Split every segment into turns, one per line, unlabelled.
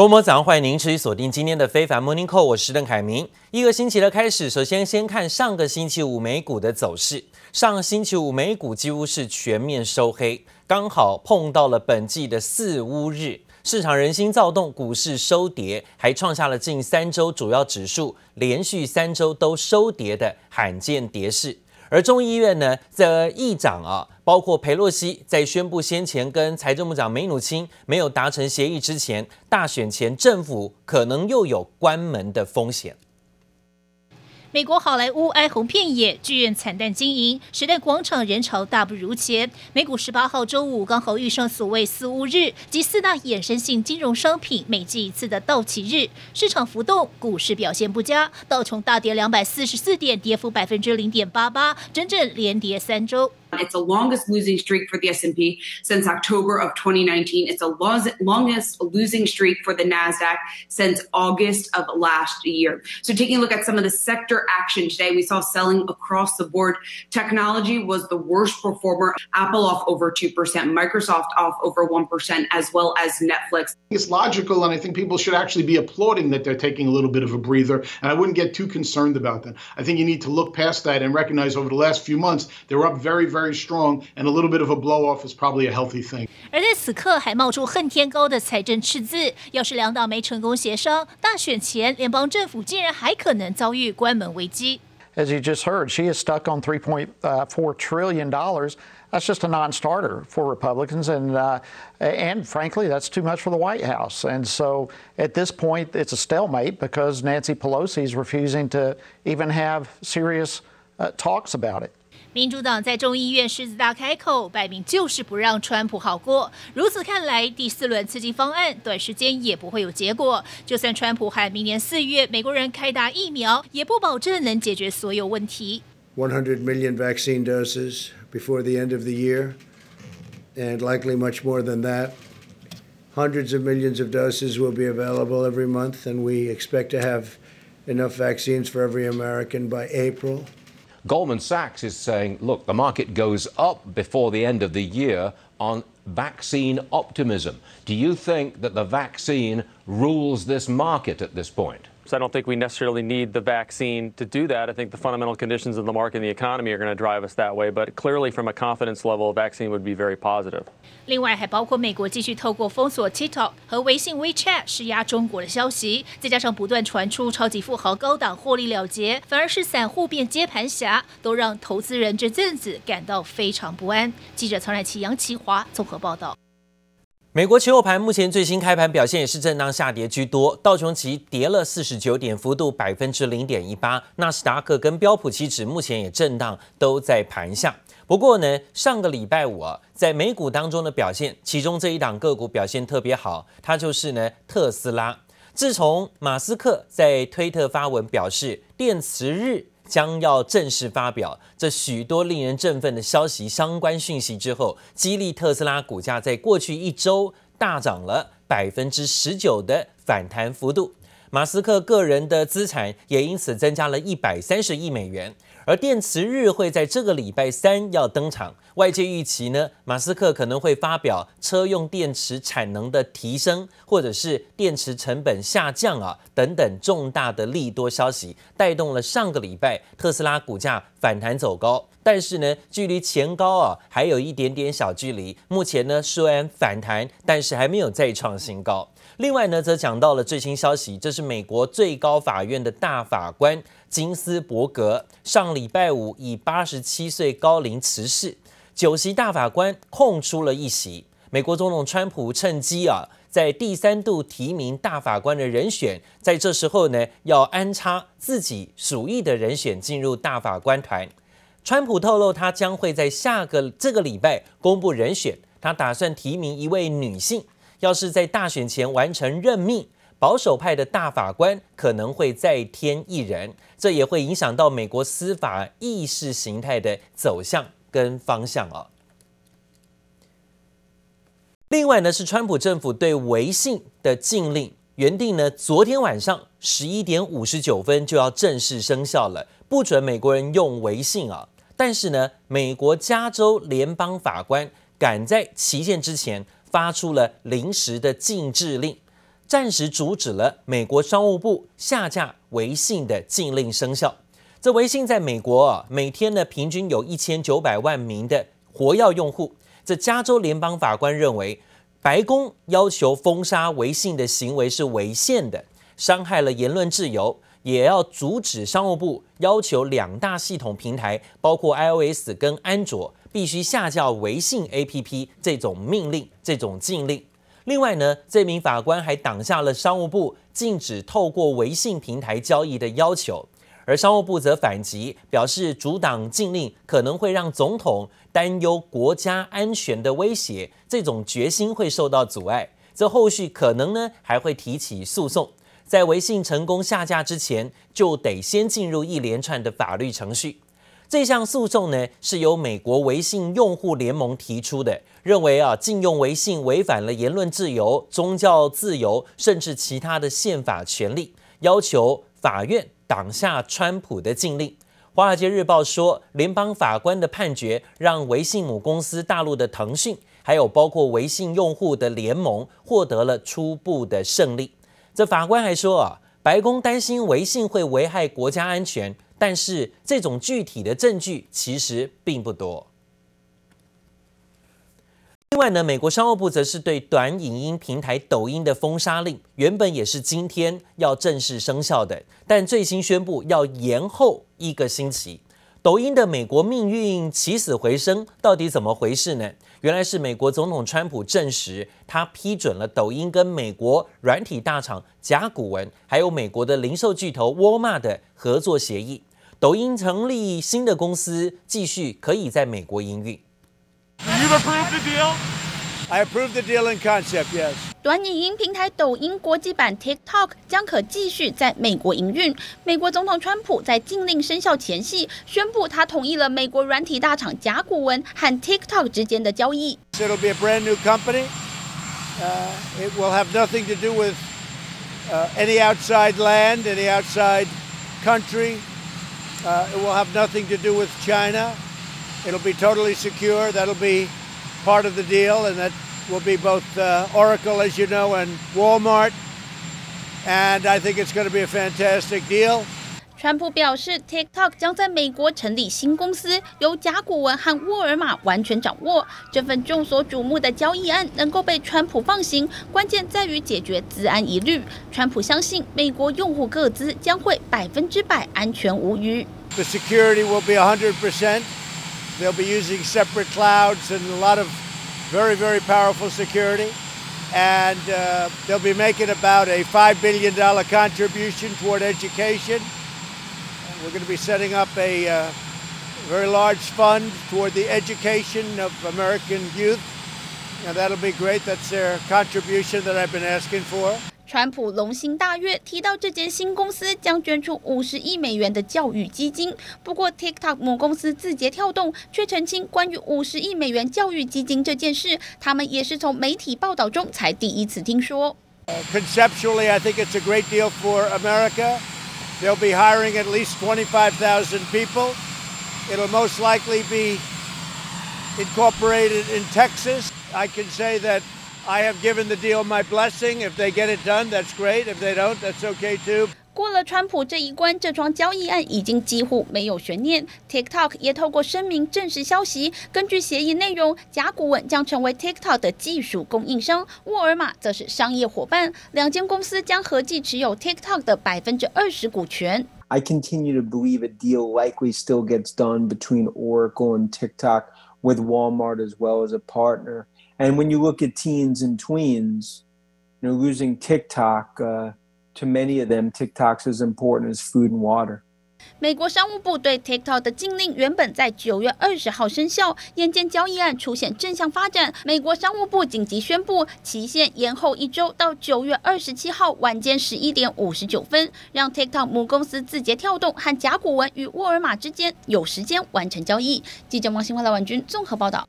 周末早上欢迎您持续锁定今天的非凡 Morning Call，我是邓凯明。一个星期的开始，首先先看上个星期五美股的走势。上星期五美股几乎是全面收黑，刚好碰到了本季的四乌日，市场人心躁动，股市收跌，还创下了近三周主要指数连续三周都收跌的罕见跌势。而众议院呢，的议长啊，包括佩洛西在宣布先前跟财政部长梅努钦没有达成协议之前，大选前政府可能又有关门的风险。
美国好莱坞哀鸿遍野，剧院惨淡经营，时代广场人潮大不如前。美股十八号周五刚好遇上所谓四五日及四大衍生性金融商品每季一次的到期日，市场浮动，股市表现不佳，道琼大跌两百四十四点，跌幅百分之零点八八，整整连跌三周。
It's the longest losing streak for the S&P since October of 2019. It's the longest losing streak for the NASDAQ since August of last year. So taking a look at some of the sector action today, we saw selling across the board. Technology was the worst performer. Apple off over 2%, Microsoft off over 1%, as well as Netflix.
It's logical, and I think people should actually be applauding that they're taking a little bit of a breather, and I wouldn't get too concerned about that. I think you need to look past that and recognize over the last few months, they were up very, very very strong, and a little bit of a blow off is probably a healthy thing.
而在此刻还冒出恨天高的财政赤字，要是两党没成功协商，大选前联邦政府竟然还可能遭遇关门危机。
As you just heard, she is stuck on 3.4 trillion dollars. That's just a non-starter for Republicans, and uh, and frankly, that's too much for the White House. And so, at this point, it's a stalemate because Nancy Pelosi is refusing to even have serious uh, talks about it.
民主党在众议院狮子大开口，摆明就是不让川普好过。如此看来，第四轮刺激方案短时间也不会有结果。就算川普喊明年四月美国人开打疫苗，也不保证能解决所有问题。
One hundred million vaccine doses before the end of the year, and likely much more than that. Hundreds of millions of doses will be available every month, and we expect to have enough vaccines for every American by April.
Goldman Sachs is saying, look, the market goes up before the end of the year on vaccine optimism. Do you think that the vaccine rules this market at this point?
So I don't think we necessarily need the vaccine to do that. I think the fundamental conditions of the market and the economy are going to drive us that way. But clearly, from a confidence level, a vaccine would be very positive.
另外，还包括美国继续透过封锁 TikTok 和微信 WeChat 施压中国的消息，再加上不断传出超级富豪高档获利了结，反而是散户变接盘侠，都让投资人这阵子感到非常不安。记者曹乃琪、杨奇华综合报道。
美国期货盘目前最新开盘表现也是震荡下跌居多，道琼斯跌了四十九点，幅度百分之零点一八，纳斯达克跟标普七指目前也震荡都在盘下。不过呢，上个礼拜五啊，在美股当中的表现，其中这一档个股表现特别好，它就是呢特斯拉。自从马斯克在推特发文表示电池日。将要正式发表这许多令人振奋的消息相关讯息之后，激励特斯拉股价在过去一周大涨了百分之十九的反弹幅度。马斯克个人的资产也因此增加了一百三十亿美元。而电池日会在这个礼拜三要登场，外界预期呢，马斯克可能会发表车用电池产能的提升，或者是电池成本下降啊等等重大的利多消息，带动了上个礼拜特斯拉股价反弹走高。但是呢，距离前高啊还有一点点小距离。目前呢，虽然反弹，但是还没有再创新高。另外呢，则讲到了最新消息，这是美国最高法院的大法官金斯伯格上礼拜五以八十七岁高龄辞世，九席大法官空出了一席。美国总统川普趁机啊，在第三度提名大法官的人选，在这时候呢，要安插自己属意的人选进入大法官团。川普透露，他将会在下个这个礼拜公布人选，他打算提名一位女性。要是在大选前完成任命，保守派的大法官可能会再添一人，这也会影响到美国司法意识形态的走向跟方向啊。另外呢，是川普政府对微信的禁令，原定呢昨天晚上十一点五十九分就要正式生效了，不准美国人用微信啊。但是呢，美国加州联邦法官赶在期限之前。发出了临时的禁制令，暂时阻止了美国商务部下架微信的禁令生效。这微信在美国啊，每天呢平均有一千九百万名的活跃用户。这加州联邦法官认为，白宫要求封杀微信的行为是违宪的，伤害了言论自由，也要阻止商务部要求两大系统平台，包括 iOS 跟安卓，必须下架微信 APP 这种命令、这种禁令。另外呢，这名法官还挡下了商务部禁止透过微信平台交易的要求。而商务部则反击，表示阻挡禁令可能会让总统担忧国家安全的威胁，这种决心会受到阻碍。这后续可能呢还会提起诉讼，在微信成功下架之前，就得先进入一连串的法律程序。这项诉讼呢是由美国微信用户联盟提出的，认为啊禁用微信违反了言论自由、宗教自由，甚至其他的宪法权利，要求法院。挡下川普的禁令。《华尔街日报》说，联邦法官的判决让微信母公司大陆的腾讯，还有包括微信用户的联盟获得了初步的胜利。这法官还说啊，白宫担心微信会危害国家安全，但是这种具体的证据其实并不多。另外呢，美国商务部则是对短影音平台抖音的封杀令，原本也是今天要正式生效的，但最新宣布要延后一个星期。抖音的美国命运起死回生，到底怎么回事呢？原来是美国总统川普证实，他批准了抖音跟美国软体大厂甲骨文，还有美国的零售巨头沃尔玛的合作协议。抖音成立新的公司，继续可以在美国营运。
You've approved the deal? I approve the deal in concept, yes.
短影音平台抖音国际版 TikTok 将可继续在美国营运。美国总统川普在禁令生效前夕宣布，他同意了美国软体大厂甲骨文和 TikTok 之间的交易。
It'll be a brand new company. Uh, it will have nothing to do with uh, any outside land, any outside country. Uh, it will have nothing to do with China. It'll be totally secure. That'll be part of the deal, and that will be both uh, Oracle, as you know, and Walmart. And I think it's going to be a fantastic deal.
川普表示，TikTok 将在美国成立新公司，由甲骨文和沃尔玛完全掌握。这份众所瞩目的交易案能够被川普放行，关键在于解决资安疑虑。川普相信，美国用户个资将会百分之百安全无虞。
The security will be 100%. They'll be using separate clouds and a lot of very, very powerful security. And uh, they'll be making about a $5 billion contribution toward education. We're going to be setting up a uh, very large fund toward the education of American youth. And that'll be great. That's their contribution that I've been asking for.
川普龙心大悦，提到这间新公司将捐出五十亿美元的教育基金。不过，TikTok 母公司字节跳动却澄清，关于五十亿美元教育基金这件事，他们也是从媒体报道中才第一次听说。
Conceptually, I think it's a great deal for America. They'll be hiring at least twenty-five thousand people. It'll most likely be incorporated in Texas. I can say that. I have given the deal my blessing. If they get it done, that's great. If they don't, that's okay too.
过了川普这一关，这桩交易案已经几乎没有悬念。TikTok 也透过声明证实消息。根据协议内容，甲骨文将成为 TikTok 的技术供应商，沃尔玛则是商业伙伴。两间公司将合计持有 TikTok 的百分之二十股权。
I continue to believe a deal likely still gets done between Oracle and TikTok, with Walmart as well as a partner. And when you look at teens and tweens, you know, losing TikTok, uh, to many of them, TikTok's as important as food and water.
美国商务部对 TikTok 的禁令原本在九月二十号生效，眼见交易案出现正向发展，美国商务部紧急宣布期限延后一周到九月二十七号晚间十一点五十九分，让 TikTok 母公司字节跳动和甲骨文与沃尔玛之间有时间完成交易。记者王新华、赖婉君综合报道。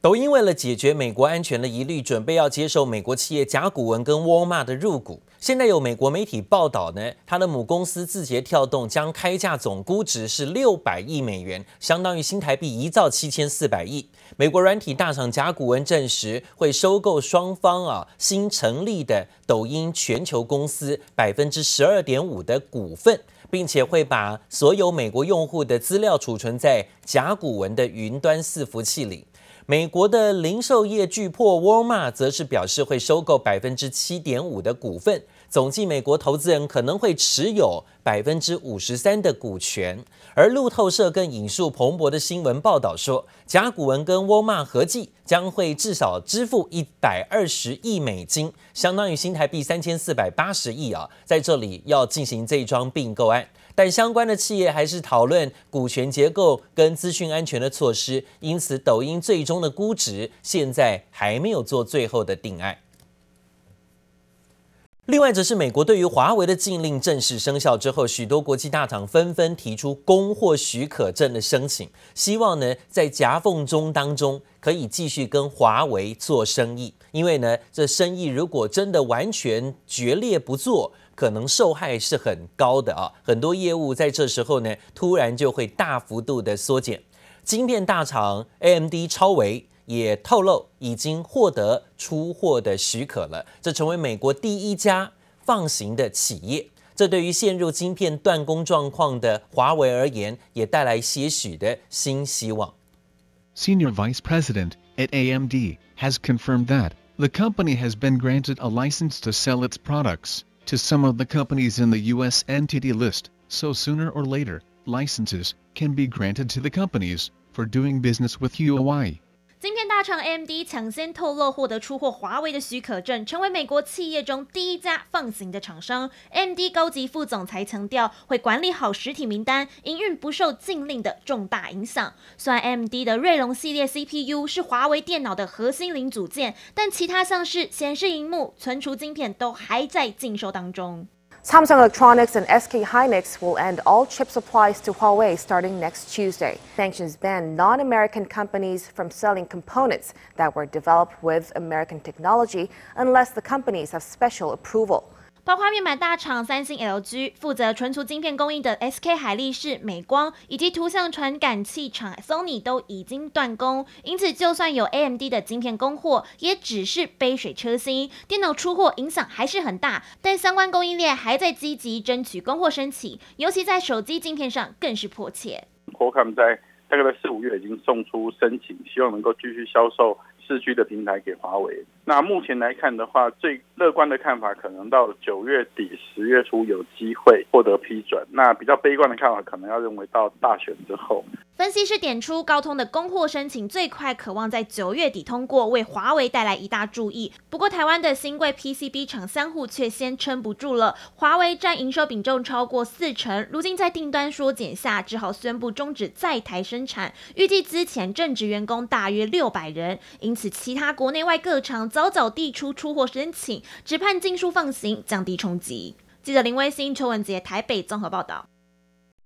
抖音为了解决美国安全的疑虑，准备要接受美国企业甲骨文跟沃尔玛的入股。现在有美国媒体报道呢，它的母公司字节跳动将开价总估值是六百亿美元，相当于新台币一兆七千四百亿。美国软体大厂甲骨文证实会收购双方啊新成立的抖音全球公司百分之十二点五的股份，并且会把所有美国用户的资料储存在甲骨文的云端伺服器里。美国的零售业巨擘沃尔玛则是表示会收购百分之七点五的股份，总计美国投资人可能会持有百分之五十三的股权。而路透社更引述彭博的新闻报道说，甲骨文跟沃尔玛合计将会至少支付一百二十亿美金，相当于新台币三千四百八十亿啊，在这里要进行这一桩并购案。但相关的企业还是讨论股权结构跟资讯安全的措施，因此抖音最终的估值现在还没有做最后的定案。另外，则是美国对于华为的禁令正式生效之后，许多国际大厂纷纷提出供货许可证的申请，希望呢在夹缝中当中可以继续跟华为做生意，因为呢这生意如果真的完全决裂不做。可能受害是很高的啊，很多业务在这时候呢，突然就会大幅度的缩减。晶片大厂 AMD 超微也透露，已经获得出货的许可了，这成为美国第一家放行的企业。这对于陷入晶片断供状况的华为而言，也带来些许的新希望。
Senior Vice President at AMD has confirmed that the company has been granted a license to sell its products. to some of the companies in the U.S. entity list, so sooner or later, licenses can be granted to the companies for doing business with Huawei.
晶片大厂 AMD 抢先透露获得出货华为的许可证，成为美国企业中第一家放行的厂商。M D 高级副总裁强调，会管理好实体名单，营运不受禁令的重大影响。虽然 M D 的锐龙系列 CPU 是华为电脑的核心零组件，但其他像是显示萤幕、存储晶片都还在禁售当中。
Samsung Electronics and SK Hynix will end all chip supplies to Huawei starting next Tuesday. Sanctions ban non American companies from selling components that were developed with American technology unless the companies have special approval.
包括面板大厂三星、LG，负责存储晶片供应的 SK 海力士、美光，以及图像传感器厂 Sony 都已经断供。因此，就算有 AMD 的晶片供货，也只是杯水车薪。电脑出货影响还是很大，但相关供应链还在积极争取供货申请，尤其在手机晶片上更是迫切。
Qualcomm 在大概在四五月已经送出申请，希望能够继续销售。四 G 的平台给华为。那目前来看的话，最乐观的看法可能到九月底、十月初有机会获得批准。那比较悲观的看法，可能要认为到大选之后。
分析师点出，高通的供货申请最快可望在九月底通过，为华为带来一大注意。不过，台湾的新贵 PCB 厂三户却先撑不住了。华为占营收比重超过四成，如今在订单缩减下，只好宣布终止在台生产。预计之前正职员工大约六百人，因此其他国内外各厂早早递出出货申请，只盼禁书放行，降低冲击。记者林威星、邱文杰台北综合报道。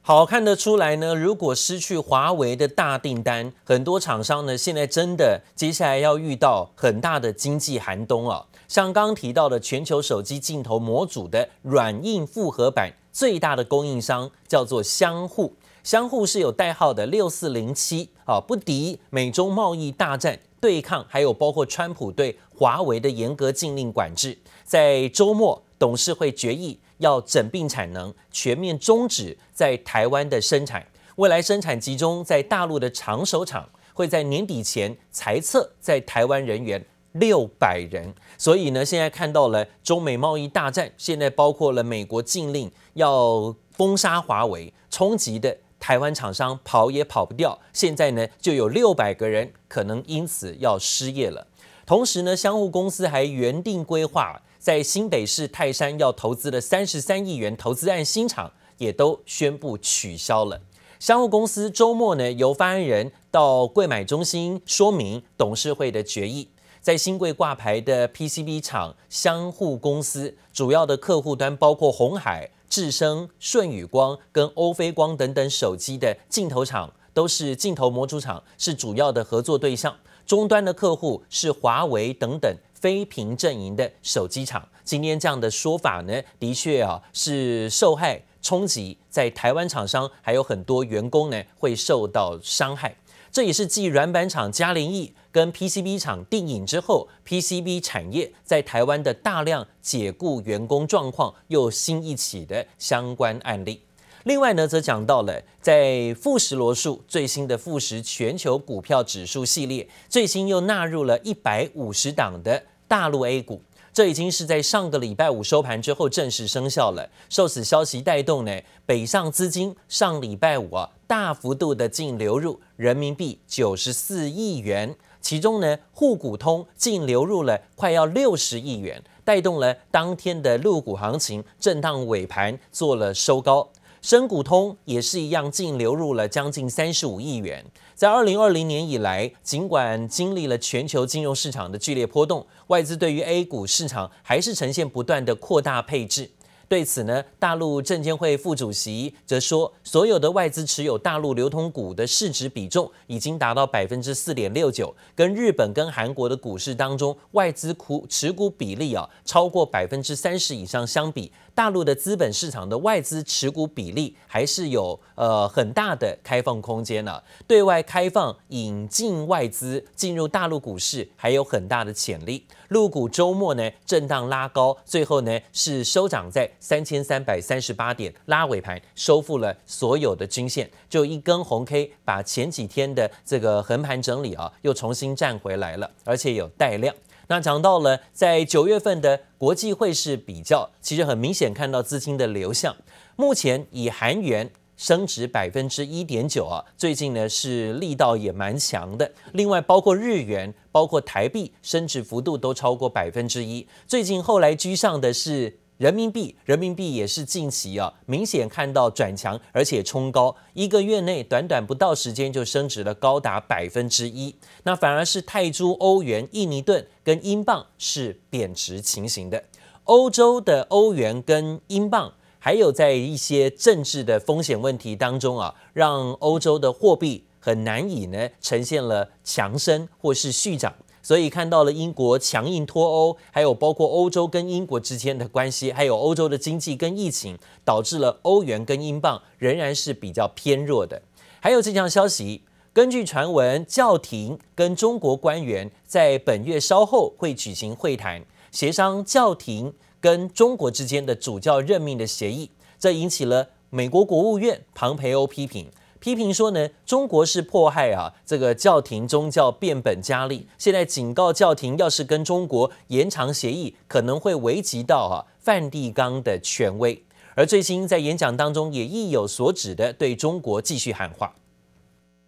好，看得出来呢，如果失去华为的大订单，很多厂商呢，现在真的接下来要遇到很大的经济寒冬啊。像刚刚提到的全球手机镜头模组的软硬复合板最大的供应商叫做相互，相互是有代号的六四零七啊，不敌美中贸易大战对抗，还有包括川普对华为的严格禁令管制，在周末董事会决议。要整并产能，全面终止在台湾的生产，未来生产集中在大陆的长手厂，会在年底前裁撤在台湾人员六百人。所以呢，现在看到了中美贸易大战，现在包括了美国禁令要封杀华为，冲击的台湾厂商跑也跑不掉。现在呢，就有六百个人可能因此要失业了。同时呢，相互公司还原定规划。在新北市泰山要投资的三十三亿元投资案新厂也都宣布取消了。相互公司周末呢，由发言人到柜买中心说明董事会的决议。在新柜挂牌的 PCB 厂相互公司，主要的客户端包括鸿海、智伸、舜宇光跟欧菲光等等手机的镜头厂，都是镜头模组厂，是主要的合作对象。终端的客户是华为等等非屏阵营的手机厂。今天这样的说法呢，的确啊是受害冲击，在台湾厂商还有很多员工呢会受到伤害。这也是继软板厂嘉联益跟 PCB 厂定颖之后，PCB 产业在台湾的大量解雇员工状况又新一起的相关案例。另外呢，则讲到了在富时罗素最新的富时全球股票指数系列，最新又纳入了一百五十档的大陆 A 股。这已经是在上个礼拜五收盘之后正式生效了。受此消息带动呢，北上资金上礼拜五啊大幅度的净流入人民币九十四亿元，其中呢沪股通净流入了快要六十亿元，带动了当天的陆股行情震荡尾盘做了收高。深股通也是一样，净流入了将近三十五亿元。在二零二零年以来，尽管经历了全球金融市场的剧烈波动，外资对于 A 股市场还是呈现不断的扩大配置。对此呢，大陆证监会副主席则说，所有的外资持有大陆流通股的市值比重已经达到百分之四点六九，跟日本跟韩国的股市当中外资股持股比例啊超过百分之三十以上相比，大陆的资本市场的外资持股比例还是有呃很大的开放空间呢、对外开放引进外资进入大陆股市还有很大的潜力。陆股周末呢震荡拉高，最后呢是收涨在三千三百三十八点，拉尾盘收复了所有的均线，就一根红 K 把前几天的这个横盘整理啊又重新站回来了，而且有带量。那讲到了在九月份的国际汇市比较，其实很明显看到资金的流向，目前以韩元。升值百分之一点九啊，最近呢是力道也蛮强的。另外，包括日元、包括台币，升值幅度都超过百分之一。最近后来居上的是人民币，人民币也是近期啊明显看到转强，而且冲高，一个月内短短不到时间就升值了高达百分之一。那反而是泰铢、欧元、印尼盾跟英镑是贬值情形的。欧洲的欧元跟英镑。还有在一些政治的风险问题当中啊，让欧洲的货币很难以呢呈现了强升或是续涨，所以看到了英国强硬脱欧，还有包括欧洲跟英国之间的关系，还有欧洲的经济跟疫情，导致了欧元跟英镑仍然是比较偏弱的。还有这项消息，根据传闻，教廷跟中国官员在本月稍后会举行会谈，协商教廷。跟中国之间的主教任命的协议，这引起了美国国务院庞培欧批评，批评说呢，中国是迫害啊这个教廷宗教变本加厉，现在警告教廷，要是跟中国延长协议，可能会危及到啊梵蒂冈的权威。而最新在演讲当中也意有所指的对中国继续喊话。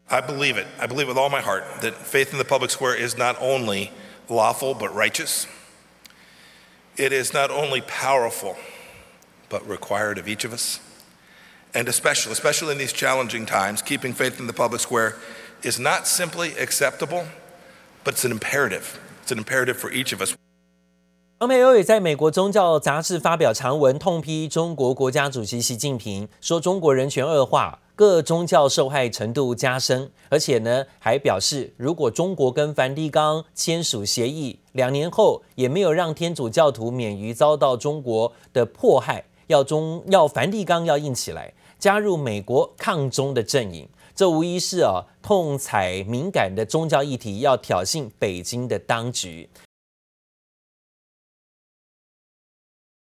I believe it. I believe with all my heart that faith in the public square is not only lawful but righteous. It is not only powerful, but required of each of us. And especially, especially in these challenging times, keeping faith in the public square is not simply acceptable, but it's an imperative. It's an imperative for each of us.
蓬佩奥也在美国宗教杂志发表长文，痛批中国国家主席习近平，说中国人权恶化。各宗教受害程度加深，而且呢，还表示，如果中国跟梵蒂冈签署协议， 两年后也没有让天主教徒免于遭到中国的迫害，要中要梵蒂冈要硬起来，加入美国抗中的阵营，这无疑是啊痛踩敏感的宗教议题，要挑衅北京的当局。